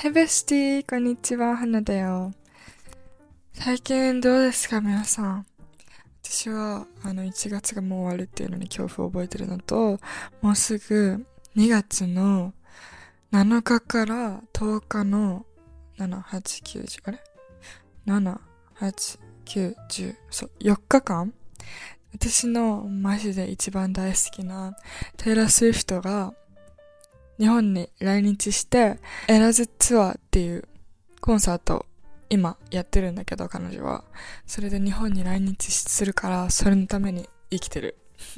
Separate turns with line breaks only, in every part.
ヘベスティこんにちは、花だよ。最近どうですか、皆さん？私は、あの、1月がもう終わるっていうのに恐怖を覚えてるのと、もうすぐ2月の7日から10日の7、8、9、10、あれ ?7、8、9、10、そう、4日間私のマジで一番大好きなテイラー・スウィフトが日本に来日して、エラズツアーっていうコンサート今やってるんだけど、彼女は。それで日本に来日するから、それのために生きてる。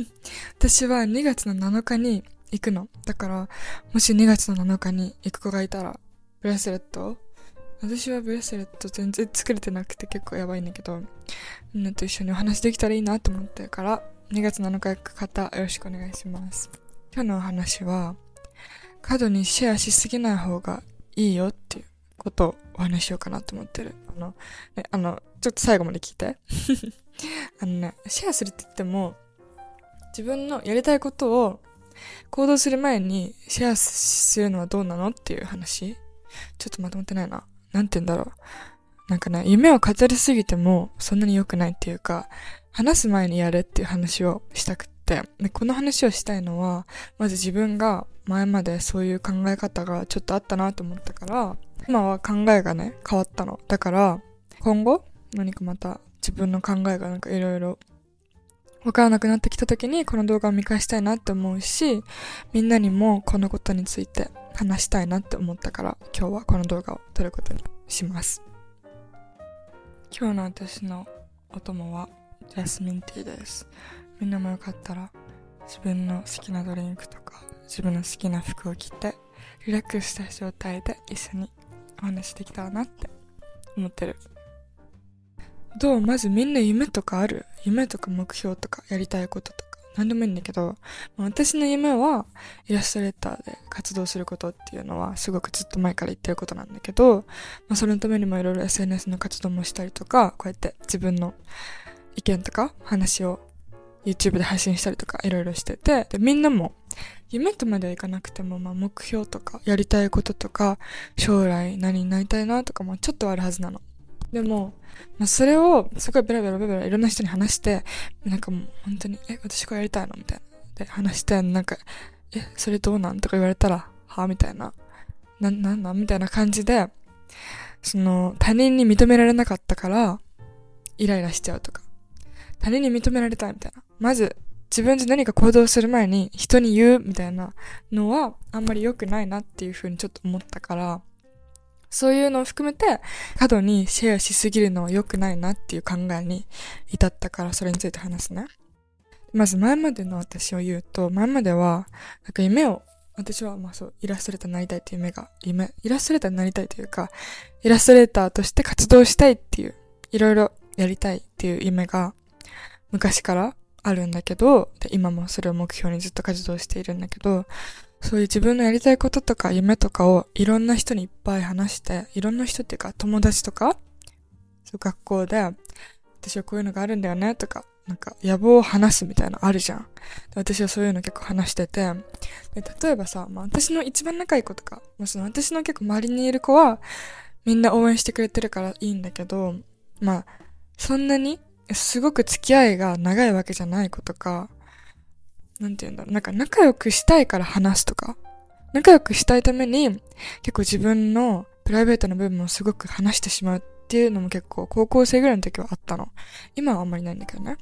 私は2月の7日に行くの。だから、もし2月の7日に行く子がいたら、ブレスレット？私はブレスレット全然作れてなくて結構やばいんだけど、みんなと一緒にお話できたらいいなと思ってるから、2月7日行く方、よろしくお願いします。今日のお話は、過度にシェアしすぎない方がいいよっていうことをお話ししようかなと思ってる。あの、ね、あの、ちょっと最後まで聞いて。あのね、シェアするって言っても、自分のやりたいことを行動する前にシェアするのはどうなのっていう話ちょっとまとまってないな。なんて言うんだろう。なんかね、夢を語りすぎてもそんなに良くないっていうか、話す前にやれっていう話をしたくて、でこの話をしたいのは、まず自分が前までそういう考え方がちょっとあったなと思ったから、今は考えがね、変わったの。だから、今後、何かまた自分の考えがなんかいろいろわからなくなってきた時にこの動画を見返したいなって思うし、みんなにもこのことについて話したいなって思ったから今日はこの動画を撮ることにします。今日の私のお供はジャスミンティーです。みんなもよかったら自分の好きなドリンクとか自分の好きな服を着てリラックスした状態で一緒にお話しできたらなって思ってる。どう？まずみんな夢とかある？夢とか目標とかやりたいこととか。何でもいいんだけど、私の夢はイラストレーターで活動することっていうのはすごくずっと前から言ってることなんだけど、まあ、そのためにもいろいろ SNS の活動もしたりとか、こうやって自分の意見とか話を YouTube で配信したりとかいろいろしてて、で、みんなも夢とまではいかなくても、まあ目標とかやりたいこととか、将来何になりたいなとかもちょっとあるはずなの。でも、まあ、それをすごいベラベラベラベラいろんな人に話して、なんかもう本当に、え、私これやりたいの？みたいな。で、話して、なんか、え、それどうなんとか言われたら、はみたいな。な、なんなん？みたいな感じで、その、他人に認められなかったから、イライラしちゃうとか。他人に認められたいみたいな。まず、自分で何か行動する前に人に言うみたいなのはあんまり良くないなっていうふうにちょっと思ったから、そういうのを含めて過度にシェアしすぎるのは良くないなっていう考えに至ったからそれについて話すね。まず前までの私を言うと、前までは、なんか夢を、私はまあそう、イラストレーターになりたいっていう夢が、夢、イラストレーターになりたいというか、イラストレーターとして活動したいっていう、いろいろやりたいっていう夢が昔からあるんだけど、今もそれを目標にずっと活動しているんだけど、そういう自分のやりたいこととか夢とかをいろんな人にいっぱい話して、いろんな人っていうか友達とか、そう学校で、私はこういうのがあるんだよねとか、なんか野望を話すみたいなのあるじゃん。私はそういうの結構話してて、で例えばさ、まあ、私の一番仲いい子とか、まあ、その私の結構周りにいる子は、みんな応援してくれてるからいいんだけど、まあ、そんなにすごく付き合いが長いわけじゃない子とか、なんて言うんだろう。なんか仲良くしたいから話すとか、仲良くしたいために結構自分のプライベートな部分をすごく話してしまうっていうのも結構高校生ぐらいの時はあったの。今はあんまりないんだけどね。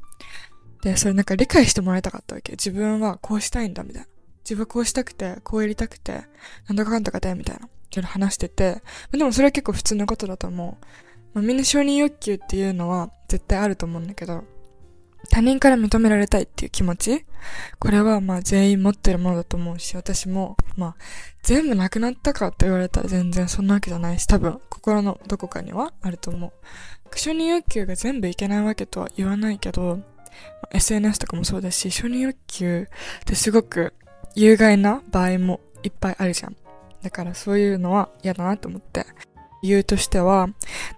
で、それなんか理解してもらいたかったわけ。自分はこうしたいんだ、みたいな。自分はこうしたくて、こうやりたくて、なんだかかんだかで、みたいな。ちょっと話してて。でもそれは結構普通のことだと思う。まあ、みんな承認欲求っていうのは絶対あると思うんだけど、他人から認められたいっていう気持ちこれはまあ全員持ってるものだと思うし、私もまあ全部なくなったかって言われたら全然そんなわけじゃないし、多分心のどこかにはあると思う。承認欲求が全部いけないわけとは言わないけど、SNS とかもそうだし、承認欲求ってすごく有害な場合もいっぱいあるじゃん。だからそういうのは嫌だなと思って、理由としては、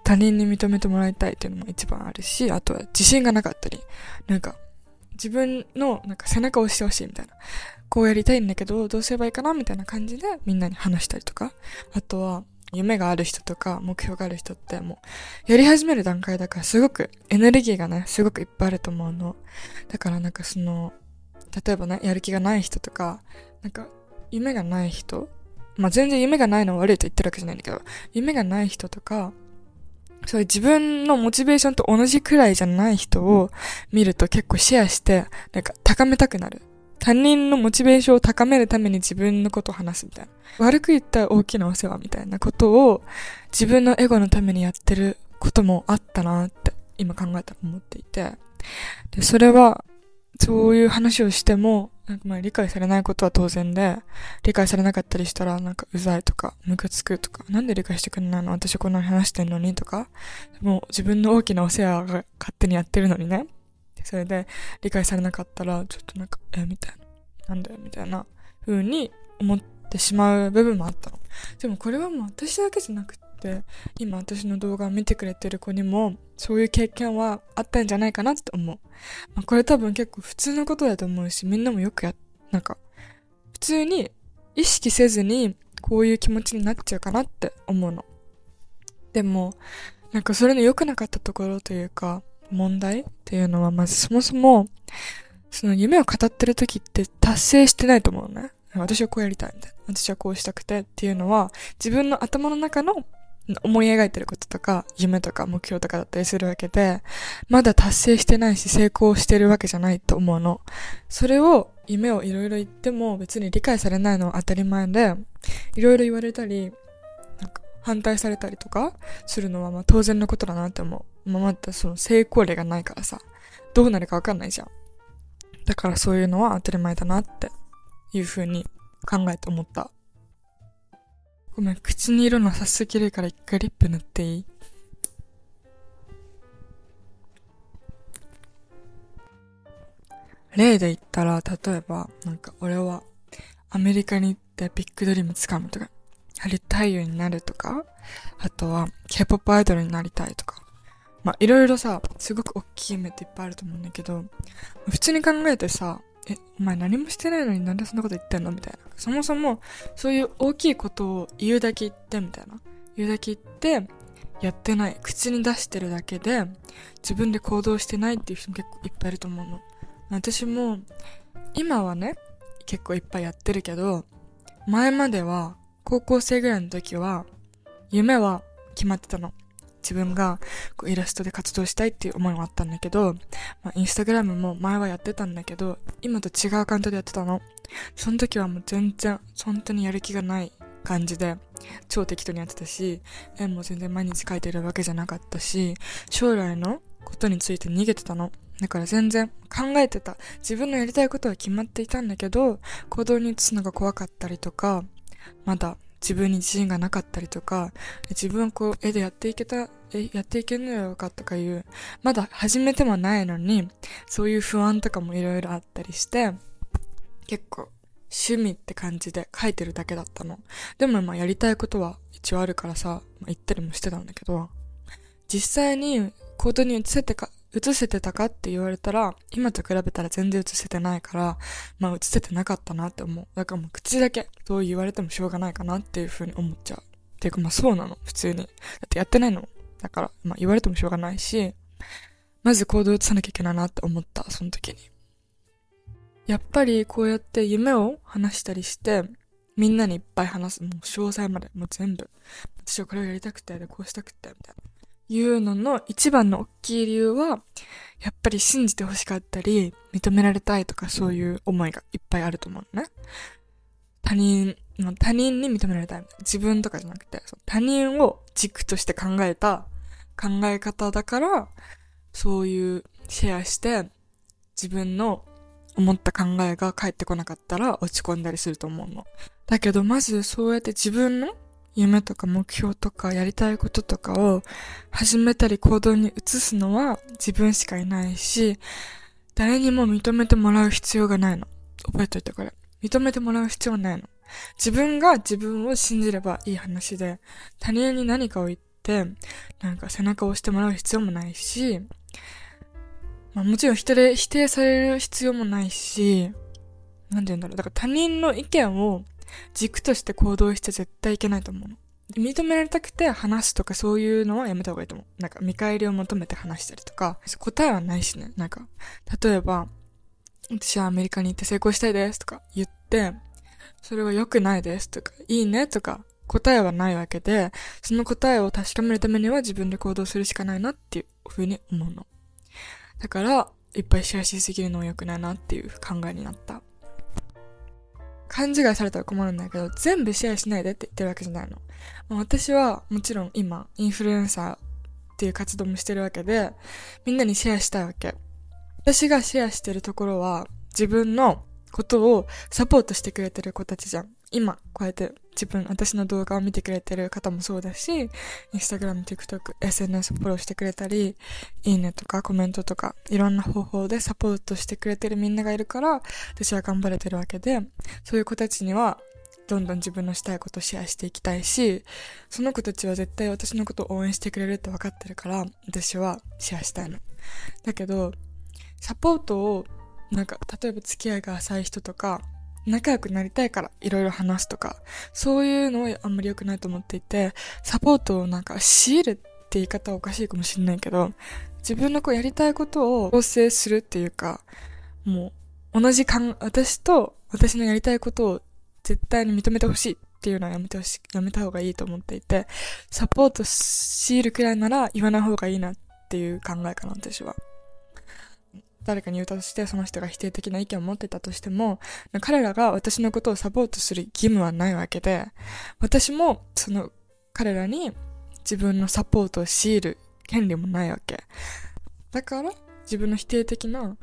他人に認めてもらいたいっていうのも一番あるし、あとは自信がなかったり、なんか、自分のなんか背中を押してほしいみたいな。こうやりたいんだけど、どうすればいいかなみたいな感じでみんなに話したりとか。あとは、夢がある人とか目標がある人ってもうやり始める段階だからすごくエネルギーがね、すごくいっぱいあると思うの。だからなんかその、例えばね、やる気がない人とか、なんか夢がない人まあ、全然夢がないのは悪いと言ってるわけじゃないんだけど、夢がない人とか、そういう自分のモチベーションと同じくらいじゃない人を見ると結構シェアして、なんか高めたくなる。他人のモチベーションを高めるために自分のことを話すみたいな。悪く言ったら大きなお世話みたいなことを自分のエゴのためにやってることもあったなって今考えたら思っていて。で、それはそういう話をしてもなんかまあ理解されないことは当然で、理解されなかったりしたらなんかうざいとか、ムカつくとか、なんで理解してくれないの？私こんなに話してんのにとか、もう自分の大きなお世話が勝手にやってるのにね。それで理解されなかったら、ちょっとなんか、え、みたいな。なんだよ、みたいな風に思ってしまう部分もあったの。でもこれはもう私だけじゃなくて、今私の動画を見てくれてる子にも、そういう経験はあったんじゃないかなって思う。まあ、これ多分結構普通のことだと思うし、みんなもよくや、なんか、普通に意識せずにこういう気持ちになっちゃうかなって思うの。でも、なんかそれの良くなかったところというか、問題っていうのはまずそもそも、その夢を語ってる時って達成してないと思うのね。私はこうやりたいみたいな。私はこうしたくてっていうのは、自分の頭の中の思い描いてることとか、夢とか目標とかだったりするわけで、まだ達成してないし成功してるわけじゃないと思うの。それを、夢をいろいろ言っても別に理解されないのは当たり前で、いろいろ言われたり、なんか反対されたりとかするのはまあ当然のことだなって思う。まあ、またその成功例がないからさ、どうなるかわかんないじゃん。だからそういうのは当たり前だなっていうふうに考えて思った。ごめん、口に色なさすぎるから一回リップ塗っていい？例で言ったら、例えば、なんか俺はアメリカに行ってビッグドリーム掴むとか、ハリウッド俳優になるとか、あとは K-POP アイドルになりたいとか。まあ、いろいろさ、すごく大きい夢っていっぱいあると思うんだけど、普通に考えてさ、え、お前何もしてないのになんでそんなこと言ってんの？みたいな。そもそも、そういう大きいことを言うだけ言ってみたいな。言うだけ言って、やってない。口に出してるだけで、自分で行動してないっていう人も結構いっぱいいると思うの。私も、今はね、結構いっぱいやってるけど、前までは、高校生ぐらいの時は、夢は決まってたの。自分がこうイラストで活動したいっていう思いもあったんだけど、まあ、インスタグラムも前はやってたんだけど、今と違うアカウントでやってたの。その時はもう全然、本当にやる気がない感じで、超適当にやってたし、絵も全然毎日描いてるわけじゃなかったし、将来のことについて逃げてたの。だから全然考えてた。自分のやりたいことは決まっていたんだけど、行動に移すのが怖かったりとか、まだ自分に自信がなかったりとか、自分はこう絵でやっていけた、え、やっていけるのよかとかいう、まだ始めてもないのに、そういう不安とかもいろいろあったりして、結構趣味って感じで書いてるだけだったの。でもまあやりたいことは一応あるからさ、まあ、言ったりもしてたんだけど、実際に行動に移せてか、映せてたかって言われたら、今と比べたら全然映せてないから、まあ映せてなかったなって思う。だからもう口だけ、そう言われてもしょうがないかなっていう風に思っちゃう。っていうかまあそうなの、普通に。だってやってないの。だから、まあ言われてもしょうがないし、まず行動を移さなきゃいけないなって思った、その時に。やっぱりこうやって夢を話したりして、みんなにいっぱい話す。もう詳細まで、もう全部。私はこれをやりたくて、で、こうしたくて、みたいな。いうのの一番の大きい理由は、やっぱり信じて欲しかったり、認められたいとかそういう思いがいっぱいあると思うね。他人、他人に認められたい。自分とかじゃなくて、他人を軸として考えた考え方だから、そういうシェアして、自分の思った考えが返ってこなかったら落ち込んだりすると思うの。だけどまずそうやって自分の夢とか目標とかやりたいこととかを始めたり行動に移すのは自分しかいないし、誰にも認めてもらう必要がないの。覚えといてこれ。認めてもらう必要ないの。自分が自分を信じればいい話で、他人に何かを言って、なんか背中を押してもらう必要もないし、まあもちろん人で否定される必要もないし、なんて言うんだろう。だから他人の意見を軸として行動して絶対いけないと思うの。認められたくて話すとかそういうのはやめた方がいいと思う。なんか見返りを求めて話したりとか、答えはないしね。なんか、例えば、私はアメリカに行って成功したいですとか言って、それは良くないですとか、いいねとか、答えはないわけで、その答えを確かめるためには自分で行動するしかないなっていうふうに思うの。だから、いっぱいシェアしすぎるのは良くないなっていう考えになった。勘違いされたら困るんだけど、全部シェアしないでって言ってるわけじゃないの。まあ、私はもちろん今、インフルエンサーっていう活動もしてるわけで、みんなにシェアしたいわけ。私がシェアしてるところは、自分のことをサポートしてくれてる子たちじゃん。今、こうやって自分、私の動画を見てくれてる方もそうだし、インスタグラム、TikTok、SNS フォローしてくれたり、いいねとかコメントとか、いろんな方法でサポートしてくれてるみんながいるから、私は頑張れてるわけで、そういう子たちには、どんどん自分のしたいことをシェアしていきたいし、その子たちは絶対私のことを応援してくれるって分かってるから、私はシェアしたいの。だけど、サポートを、なんか、例えば付き合いが浅い人とか、仲良くなりたいからいろいろ話すとか、そういうのはあんまり良くないと思っていて、サポートをなんか強いるって言い方はおかしいかもしれないけど、自分のこうやりたいことを構成するっていうか、もう同じ感、私と私のやりたいことを絶対に認めてほしいっていうのはやめてほしい、やめた方がいいと思っていて、サポート強いるくらいなら言わない方がいいなっていう考えかな、私は。誰かに言うたとして、その人が否定的な意見を持ってたとしても、彼らが私のことをサポートする義務はないわけで、私もその彼らに自分のサポートを強いる権利もないわけ。だから、自分の否定的な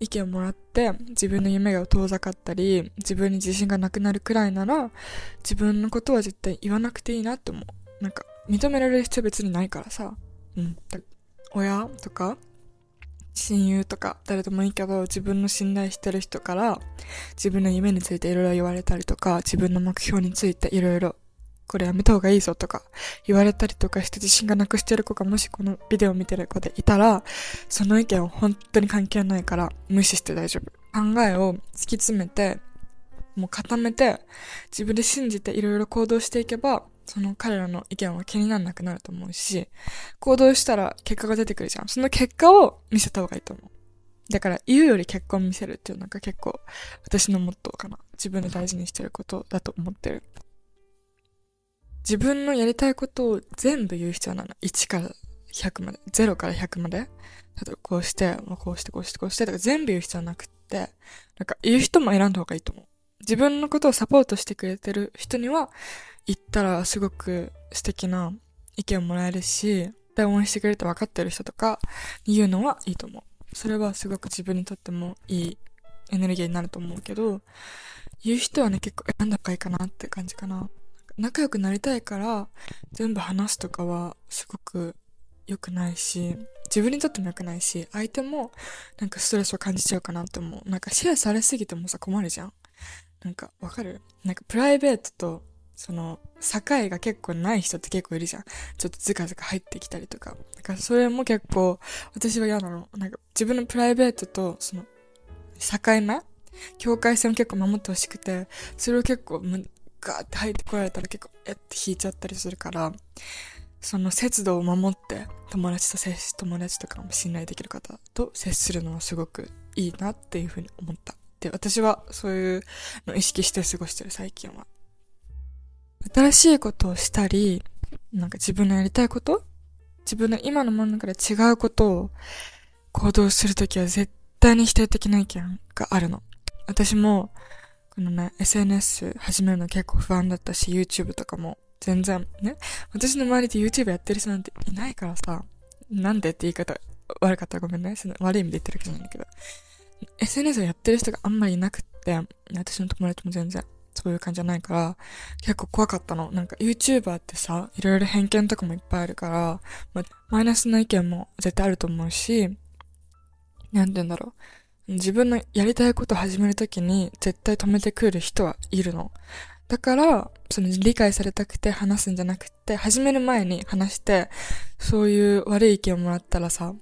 意見をもらって、自分の夢が遠ざかったり、自分に自信がなくなるくらいなら、自分のことは絶対言わなくていいなって思う。なんか、認められる必要別にないからさ。うん。親とか、親友とか誰でもいいけど自分の信頼してる人から自分の夢についていろいろ言われたりとか自分の目標についていろいろこれやめた方がいいぞとか言われたりとかして自信がなくしてる子がもしこのビデオを見てる子でいたらその意見は本当に関係ないから無視して大丈夫。考えを突き詰めてもう固めて自分で信じていろいろ行動していけばその彼らの意見は気にならなくなると思うし、行動したら結果が出てくるじゃん。その結果を見せた方がいいと思う。だから言うより結果を見せるっていうのが結構私のモットーかな。自分で大事にしてることだと思ってる。自分のやりたいことを全部言う必要なの。1から100まで。0から100まで。例えばこうして、こうして、こうして、こうして、とか全部言う必要なくって、なんか言う人も選んだ方がいいと思う。自分のことをサポートしてくれてる人には、言ったらすごく素敵な意見をもらえるし、応援してくれて分かってる人とかに言うのはいいと思う。それはすごく自分にとってもいいエネルギーになると思うけど、言う人はね、結構選んだ方がいいかなって感じかな。仲良くなりたいから全部話すとかはすごく良くないし、自分にとっても良くないし、相手もなんかストレスを感じちゃうかなって思う。なんかシェアされすぎてもさ困るじゃん。なんかわかる？なんかプライベートとその、境が結構ない人って結構いるじゃん。ちょっとズカズカ入ってきたりとか。だからそれも結構、私は嫌なの。なんか、自分のプライベートと、その、境目境界線を結構守ってほしくて、それを結構、ガーって入ってこられたら結構、えって引いちゃったりするから、その節度を守って、友達と接し、友達とかも信頼できる方と接するのはすごくいいなっていうふうに思った。で、私はそういうのを意識して過ごしてる最近は。新しいことをしたり、なんか自分のやりたいこと自分の今のものから違うことを行動するときは絶対に否定的な意見があるの。私も、このね、SNS 始めるの結構不安だったし、YouTube とかも全然ね、私の周りで YouTube やってる人なんていないからさ、なんでって言い方悪かったらごめんね。その悪い意味で言ってるわけじゃないんだけど、SNS をやってる人があんまりいなくって、私の友達も全然そういう感じじゃないから、結構怖かったの。なんか YouTuber ってさ、いろいろ偏見とかもいっぱいあるから、まマイナスな意見も絶対あると思うし、なんて言うんだろう。自分のやりたいことを始めるときに絶対止めてくる人はいるの。だから、その理解されたくて話すんじゃなくて、始める前に話して、そういう悪い意見をもらったらさ、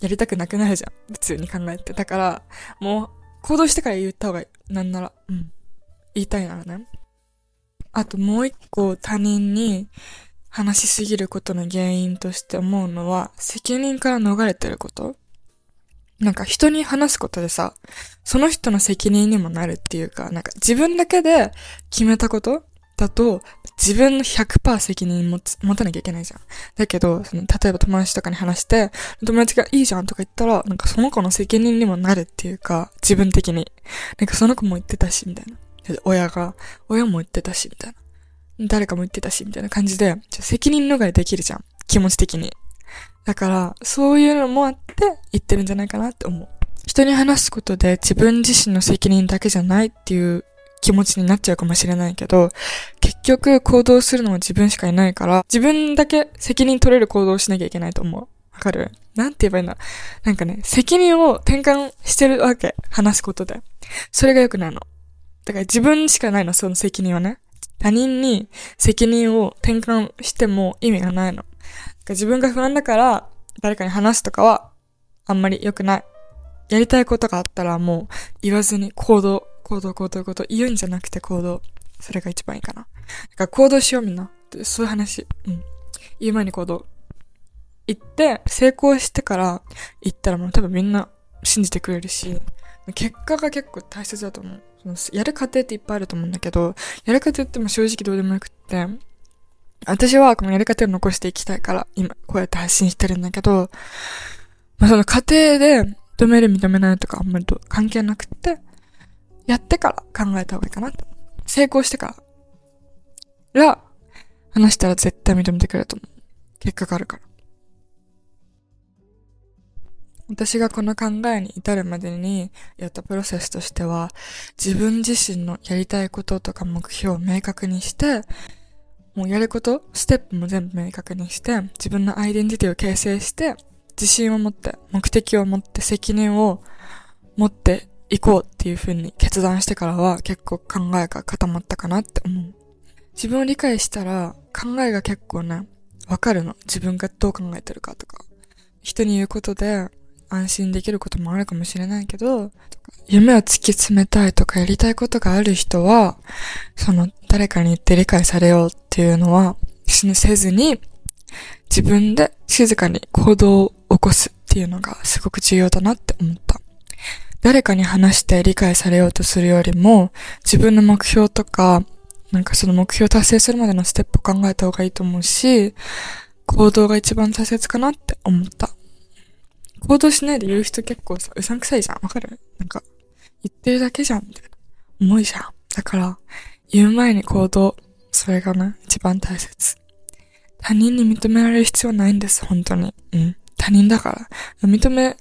やりたくなくなるじゃん。普通に考えて。だから、もう、行動してから言った方がいい。なんなら。うん。言いたいならね。あともう一個他人に話しすぎることの原因として思うのは、責任から逃れてることなんか人に話すことでさ、その人の責任にもなるっていうか、なんか自分だけで決めたことだと、自分の100%責任持持たなきゃいけないじゃん。だけど、その、例えば友達とかに話して、友達がいいじゃんとか言ったら、なんかその子の責任にもなるっていうか、自分的に。なんかその子も言ってたし、みたいな。親が、親も言ってたし、みたいな。誰かも言ってたし、みたいな感じで、責任逃れできるじゃん。気持ち的に。だから、そういうのもあって言ってるんじゃないかなって思う。人に話すことで自分自身の責任だけじゃないっていう気持ちになっちゃうかもしれないけど、結局行動するのは自分しかいないから、自分だけ責任取れる行動をしなきゃいけないと思う。わかる？なんて言えばいいんだなんかね、責任を転換してるわけ。話すことで。それが良くないの。だから自分しかないの、その責任はね。他人に責任を転換しても意味がないの。自分が不安だから誰かに話すとかはあんまり良くない。やりたいことがあったらもう言わずに行動、行動、行動、行動、言うんじゃなくて行動。それが一番いいかな。だから行動しようみんな。そういう話。うん。言う前に行動。言って、成功してから言ったらもう多分みんな信じてくれるし、結果が結構大切だと思う。そのやる過程っていっぱいあると思うんだけど、やる過程っても正直どうでもよくって、私はこのやり方を残していきたいから、今、こうやって発信してるんだけど、まあその過程で認める認めないとかあんまり関係なくって、やってから考えた方がいいかな成功してからら、話したら絶対認めてくれると思う。結果があるから。私がこの考えに至るまでにやったプロセスとしては、自分自身のやりたいこととか目標を明確にして、もうやること、ステップも全部明確にして、自分のアイデンティティを形成して、自信を持って、目的を持って、責任を持っていこうっていう風に決断してからは結構考えが固まったかなって思う。自分を理解したら考えが結構ね、わかるの。自分がどう考えてるかとか。人に言うことで安心できることもあるかもしれないけど、夢を突き詰めたいとかやりたいことがある人は、その誰かに言って理解されようっていうのは、せずに、自分で静かに行動を起こすっていうのがすごく重要だなって思った。誰かに話して理解されようとするよりも、自分の目標とか、なんかその目標を達成するまでのステップを考えた方がいいと思うし、行動が一番大切かなって思った。行動しないで言う人結構さ、うさんくさいじゃん。わかる？なんか、言ってるだけじゃん、みたいな。重いじゃん。だから、言う前に行動。それがね、一番大切。他人に認められる必要ないんです、本当に。うん。他人だから。認め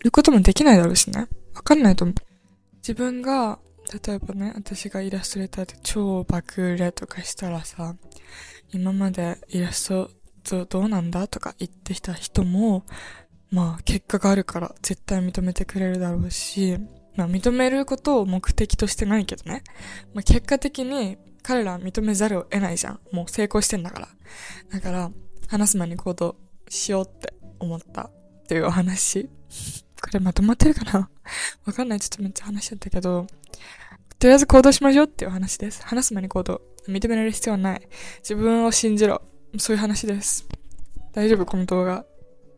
ることもできないだろうしね。わかんないと思う。自分が、例えばね、私がイラストレーターで超爆売れとかしたらさ、今までイラストどうなんだとか言ってきた人も、まあ結果があるから絶対認めてくれるだろうし、まあ認めることを目的としてないけどね。まあ結果的に彼らは認めざるを得ないじゃん。もう成功してんだから。だから、話す前に行動しようって思ったっていうお話。これまとまってるかな？わかんない。ちょっとめっちゃ話しちゃったけど、とりあえず行動しましょうっていう話です。話す前に行動。認められる必要はない。自分を信じろ。そういう話です。大丈夫？この動画。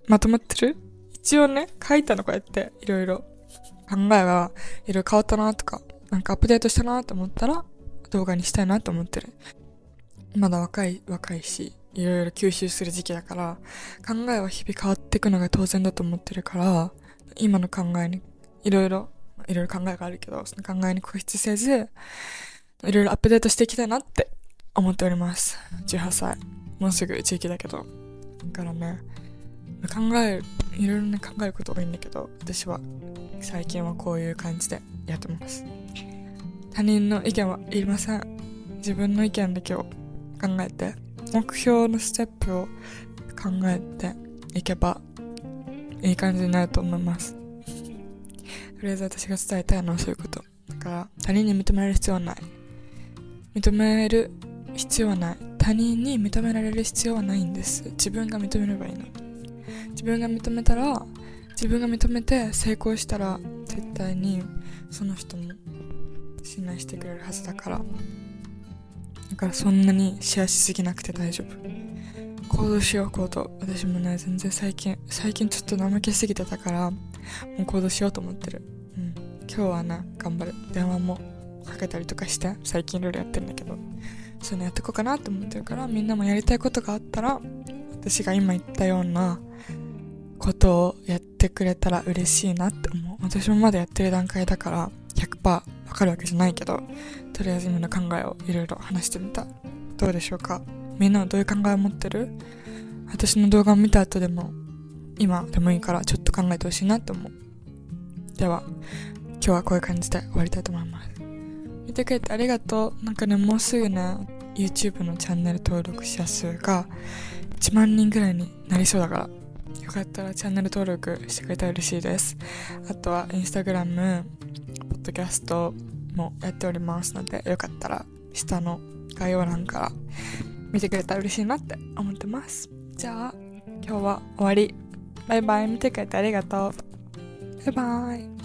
まとまってる？一応ね、書いたのこうやって、いろいろ考えがいろいろ変わったなとか、なんかアップデートしたなと思ったら、動画にしたいなと思ってる。まだ若い、若いし、いろいろ吸収する時期だから、考えは日々変わっていくのが当然だと思ってるから、今の考えに、いろいろ、いろいろ考えがあるけど、その考えに固執せず、いろいろアップデートしていきたいなって思っております。18歳。もうすぐ地域だけど。だからね、考える、いろいろね、考えること多いんだけど、私は最近はこういう感じでやってます。他人の意見はいりません。自分の意見だけを考えて、目標のステップを考えていけば、いい感じになると思います。とりあえず私が伝えたいのはそういうこと。だから、他人に認められる必要はない。認める必要はない。他人に認められる必要はないんです。自分が認めればいいの。自分が認めたら自分が認めて成功したら絶対にその人も信頼してくれるはずだからだからそんなにシェアしすぎなくて大丈夫行動しよう行動私もね全然最近最近ちょっと怠けすぎてたからもう行動しようと思ってる。うん。今日はな頑張る。電話もかけたりとかして最近いろいろやってるんだけど。そういうのやってこうかなと思ってるからみんなもやりたいことがあったら私が今言ったようなことをやってくれたら嬉しいなって思う。私もまだやってる段階だから100%わかるわけじゃないけどとりあえず今の考えをいろいろ話してみた。どうでしょうか？みんなはどういう考えを持ってる？私の動画を見た後でも今でもいいからちょっと考えてほしいなって思う。では今日はこういう感じで終わりたいと思います。見てくれてありがとう。なんかねもうすぐね YouTube のチャンネル登録者数が1万人ぐらいになりそうだからよかったらチャンネル登録してくれたら嬉しいです。あとは Instagram ポッドキャストもやっておりますのでよかったら下の概要欄から見てくれたら嬉しいなって思ってます。じゃあ今日は終わり。バイバイ。見てくれてありがとう。バイバイ。